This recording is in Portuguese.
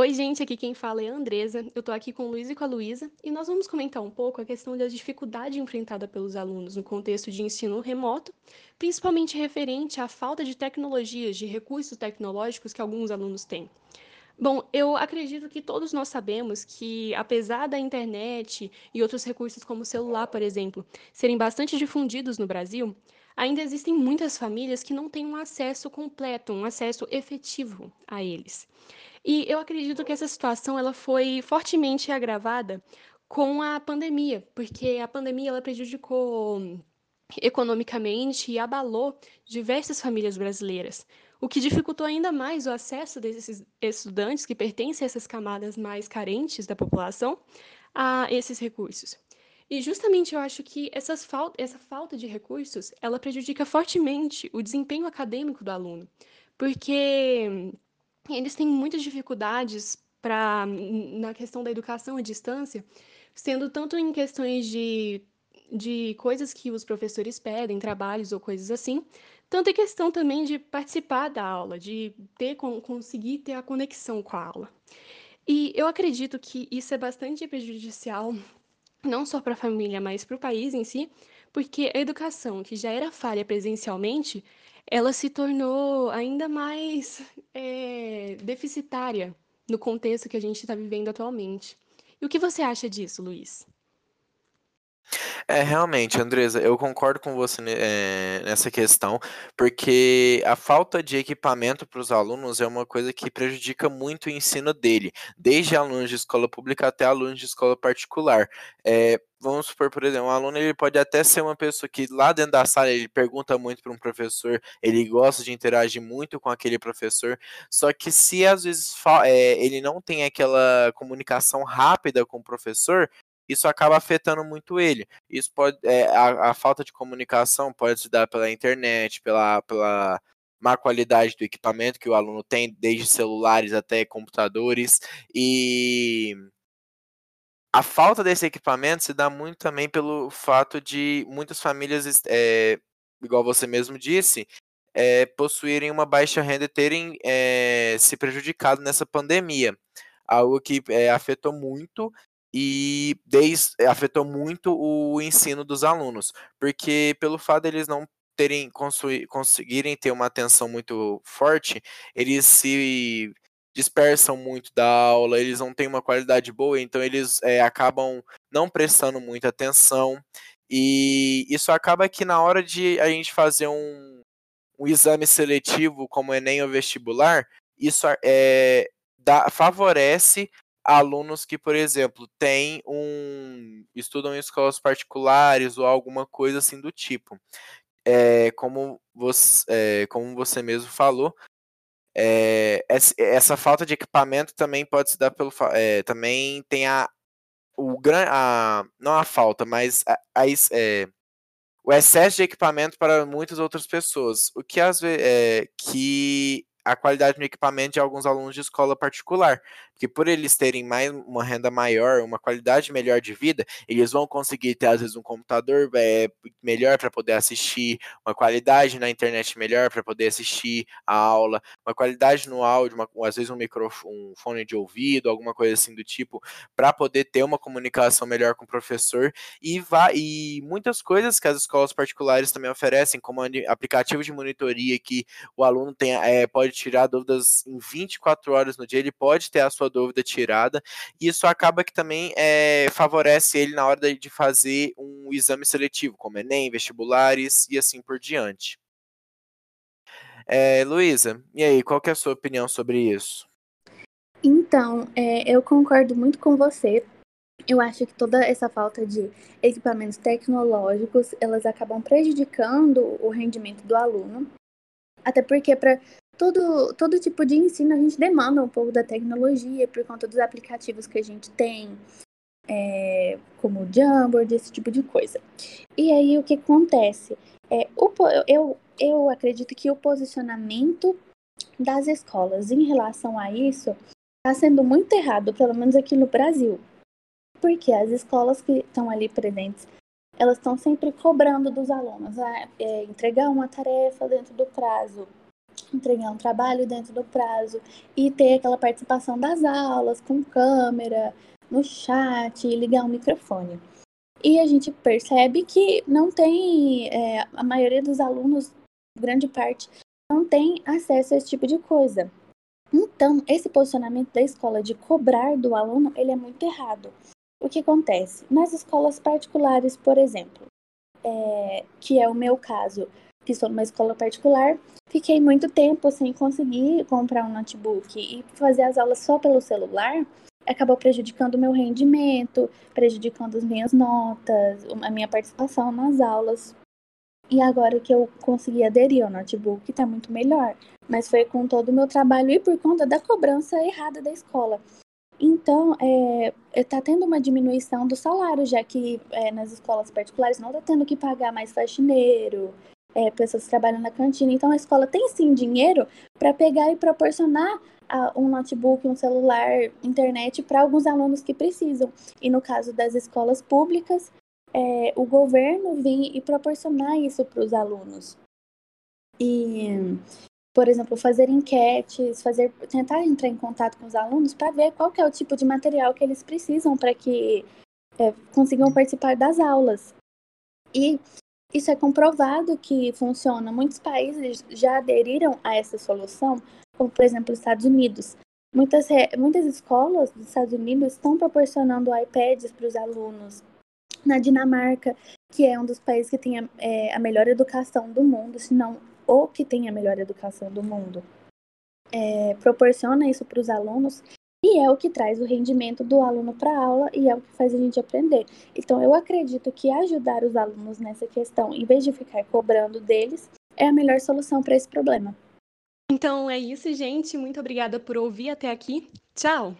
Oi, gente, aqui quem fala é a Andresa. Eu tô aqui com o Luiz e com a Luísa e nós vamos comentar um pouco a questão da dificuldade enfrentada pelos alunos no contexto de ensino remoto, principalmente referente à falta de tecnologias, de recursos tecnológicos que alguns alunos têm. Bom, eu acredito que todos nós sabemos que, apesar da internet e outros recursos como o celular, por exemplo, serem bastante difundidos no Brasil, ainda existem muitas famílias que não têm um acesso completo, um acesso efetivo a eles. E eu acredito que essa situação ela foi fortemente agravada com a pandemia, porque a pandemia ela prejudicou economicamente e abalou diversas famílias brasileiras, o que dificultou ainda mais o acesso desses estudantes que pertencem a essas camadas mais carentes da população a esses recursos. E justamente eu acho que essas essa falta de recursos, ela prejudica fortemente o desempenho acadêmico do aluno, porque eles têm muitas dificuldades para na questão da educação à distância, sendo tanto em questões de, de coisas que os professores pedem, trabalhos ou coisas assim, tanto em questão também de participar da aula, de ter conseguir ter a conexão com a aula. E eu acredito que isso é bastante prejudicial, não só para a família, mas para o país em si, porque a educação, que já era falha presencialmente, ela se tornou ainda mais é, deficitária no contexto que a gente está vivendo atualmente. E o que você acha disso, Luiz? É, realmente, Andresa, eu concordo com você é, nessa questão, porque a falta de equipamento para os alunos é uma coisa que prejudica muito o ensino dele, desde alunos de escola pública até alunos de escola particular. É, vamos supor, por exemplo, um aluno ele pode até ser uma pessoa que lá dentro da sala ele pergunta muito para um professor, ele gosta de interagir muito com aquele professor, só que se às vezes é, ele não tem aquela comunicação rápida com o professor, isso acaba afetando muito ele. Isso pode, é, a, a, falta de comunicação pode se dar pela internet, pela, pela má qualidade do equipamento que o aluno tem, desde celulares até computadores, e a falta desse equipamento se dá muito também pelo fato de muitas famílias, é, igual você mesmo disse, é, possuírem uma baixa renda e terem é, se prejudicado nessa pandemia. Algo que afetou muito e desde, afetou muito o ensino dos alunos, porque pelo fato deles de não terem conseguirem ter uma atenção muito forte, eles se dispersam muito da aula, eles não têm uma qualidade boa, então eles é, acabam não prestando muita atenção. E isso acaba que na hora de a gente fazer um, um exame seletivo, como Enem ou vestibular, isso é, dá, favorece alunos que, por exemplo, têm um. estudam em escolas particulares ou alguma coisa assim do tipo. É, como, você, é, como você mesmo falou, é, essa falta de equipamento também pode se dar pelo. É, também tem a. O a, não a falta, mas a, a é, o excesso de equipamento para muitas outras pessoas. O que às vezes. É, que a qualidade do equipamento de alguns alunos de escola particular, porque por eles terem mais uma renda maior, uma qualidade melhor de vida, eles vão conseguir ter às vezes um computador é, melhor para poder assistir, uma qualidade na internet melhor para poder assistir a aula, uma qualidade no áudio, uma, às vezes um microfone, um fone de ouvido, alguma coisa assim do tipo, para poder ter uma comunicação melhor com o professor. E, vá, e muitas coisas que as escolas particulares também oferecem, como aplicativo de monitoria que o aluno tem, é, pode tirar dúvidas em 24 horas no dia, ele pode ter a sua dúvida tirada, e isso acaba que também é, favorece ele na hora de fazer um exame seletivo, como Enem, vestibulares e assim por diante. É, Luísa, e aí, qual é a sua opinião sobre isso? Então, é, eu concordo muito com você. Eu acho que toda essa falta de equipamentos tecnológicos, elas acabam prejudicando o rendimento do aluno. Até porque para todo, todo tipo de ensino a gente demanda um pouco da tecnologia por conta dos aplicativos que a gente tem, é, como o Jamboard, esse tipo de coisa. E aí o que acontece? É, o, eu, eu acredito que o posicionamento das escolas em relação a isso está sendo muito errado, pelo menos aqui no Brasil. Porque as escolas que estão ali presentes, elas estão sempre cobrando dos alunos a é, entregar uma tarefa dentro do prazo, entregar um trabalho dentro do prazo e ter aquela participação das aulas com câmera, no chat, ligar um microfone. E a gente percebe que não tem, é, a maioria dos alunos, grande parte, não tem acesso a esse tipo de coisa. Então, esse posicionamento da escola de cobrar do aluno, ele é muito errado. O que acontece? Nas escolas particulares, por exemplo, é, que é o meu caso, que sou numa escola particular, fiquei muito tempo sem conseguir comprar um notebook e fazer as aulas só pelo celular, acabou prejudicando o meu rendimento, prejudicando as minhas notas, a minha participação nas aulas. E agora que eu consegui aderir ao notebook, está muito melhor. Mas foi com todo o meu trabalho e por conta da cobrança errada da escola. Então, está é, tendo uma diminuição do salário, já que é, nas escolas particulares não está tendo que pagar mais faxineiro, é, pessoas que trabalham na cantina. Então, a escola tem sim dinheiro para pegar e proporcionar a, um notebook, um celular, internet para alguns alunos que precisam. E no caso das escolas públicas, é, o governo vir e proporcionar isso para os alunos. E, por exemplo, fazer enquetes, fazer, tentar entrar em contato com os alunos para ver qual é o tipo de material que eles precisam para que é, consigam participar das aulas. E isso é comprovado que funciona. Muitos países já aderiram a essa solução, como por exemplo os Estados Unidos. Muitas, muitas escolas dos Estados Unidos estão proporcionando iPads para os alunos. Na Dinamarca, que é um dos países que tem a, é, a melhor educação do mundo, se não o que tem a melhor educação do mundo, é, proporciona isso para os alunos e é o que traz o rendimento do aluno para a aula e é o que faz a gente aprender. Então, eu acredito que ajudar os alunos nessa questão, em vez de ficar cobrando deles, é a melhor solução para esse problema. Então é isso, gente. Muito obrigada por ouvir até aqui. Tchau!